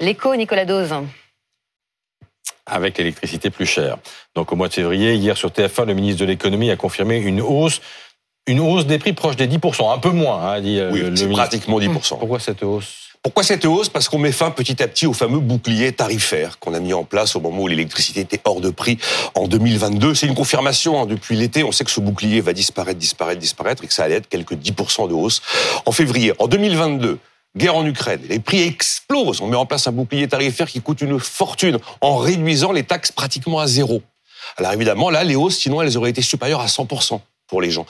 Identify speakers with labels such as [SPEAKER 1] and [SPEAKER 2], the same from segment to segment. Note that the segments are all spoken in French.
[SPEAKER 1] L'écho, Nicolas Dose
[SPEAKER 2] avec l'électricité plus chère. Donc au mois de février, hier sur TF1, le ministre de l'économie a confirmé une hausse une hausse des prix proche des 10%, un peu moins, hein, dit
[SPEAKER 3] euh, oui,
[SPEAKER 2] le
[SPEAKER 3] pratiquement 10%.
[SPEAKER 2] Pourquoi cette hausse?
[SPEAKER 3] Pourquoi cette hausse? Parce qu'on met fin petit à petit au fameux bouclier tarifaire qu'on a mis en place au moment où l'électricité était hors de prix en 2022. C'est une confirmation. Hein. Depuis l'été, on sait que ce bouclier va disparaître, disparaître, disparaître et que ça allait être quelques 10% de hausse en février. En 2022, guerre en Ukraine, les prix On met en place un bouclier tarifaire qui coûte une fortune en réduisant les taxes pratiquement à zéro. Alors évidemment, là, les hausses, sinon, elles auraient été supérieures à 100% pour les gens.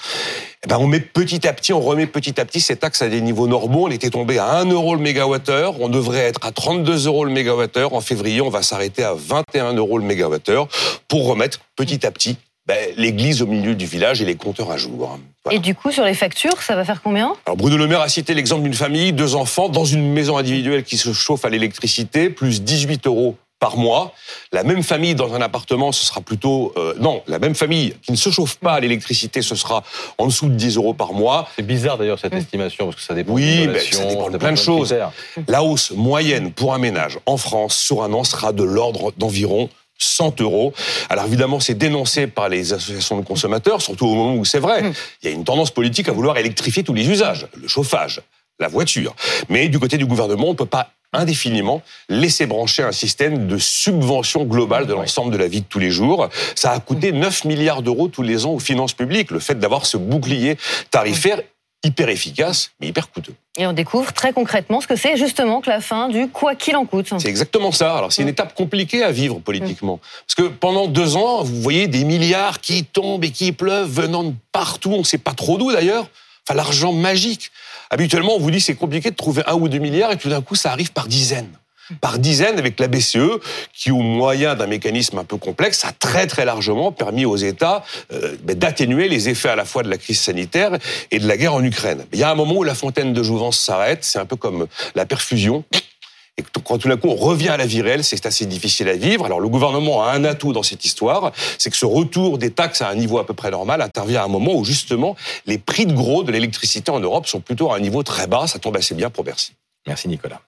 [SPEAKER 3] Eh ben, on met petit à petit, on remet petit à petit ces taxes à des niveaux normaux. On était tombé à 1 euro le mégawattheure. On devrait être à 32 euros le mégawattheure. En février, on va s'arrêter à 21 euros le mégawattheure pour remettre petit à petit ben, l'église au milieu du village et les compteurs à jour.
[SPEAKER 1] Et du coup, sur les factures, ça va faire combien?
[SPEAKER 3] Alors Bruno Le Maire a cité l'exemple d'une famille, deux enfants, dans une maison individuelle qui se chauffe à l'électricité, plus 18 euros par mois. La même famille dans un appartement, ce sera plutôt... Euh, non, la même famille qui ne se chauffe pas à l'électricité, ce sera en dessous de 10 euros par mois.
[SPEAKER 2] C'est bizarre d'ailleurs cette estimation, parce que ça dépend
[SPEAKER 3] oui, mais ça dépend de plein de choses. La hausse moyenne pour un ménage en France sur un an sera de l'ordre d'environ 100 euros. Alors évidemment, c'est dénoncé par les associations de consommateurs, surtout au moment où c'est vrai. Hum. Il y a une tendance politique à vouloir électrifier tous les usages, le chauffage, la voiture. Mais du côté du gouvernement, on ne peut pas indéfiniment laisser brancher un système de subvention globale de l'ensemble de la vie de tous les jours. Ça a coûté 9 milliards d'euros tous les ans aux finances publiques, le fait d'avoir ce bouclier tarifaire hyper efficace, mais hyper coûteux.
[SPEAKER 1] Et on découvre très concrètement ce que c'est justement que la fin du quoi qu'il en coûte.
[SPEAKER 3] C'est exactement ça. Alors c'est une étape compliquée à vivre politiquement. Parce que pendant deux ans, vous voyez des milliards qui tombent et qui pleuvent venant de partout, on ne sait pas trop d'où d'ailleurs. Enfin, l'argent magique. Habituellement, on vous dit c'est compliqué de trouver un ou deux milliards et tout d'un coup, ça arrive par dizaines par dizaines avec la BCE, qui au moyen d'un mécanisme un peu complexe a très très largement permis aux États euh, ben, d'atténuer les effets à la fois de la crise sanitaire et de la guerre en Ukraine. Il y a un moment où la fontaine de jouvence s'arrête, c'est un peu comme la perfusion. Et quand tout d'un coup on revient à la vie réelle, c'est assez difficile à vivre. Alors le gouvernement a un atout dans cette histoire, c'est que ce retour des taxes à un niveau à peu près normal intervient à un moment où justement les prix de gros de l'électricité en Europe sont plutôt à un niveau très bas. Ça tombe assez bien pour Bercy.
[SPEAKER 2] Merci Nicolas.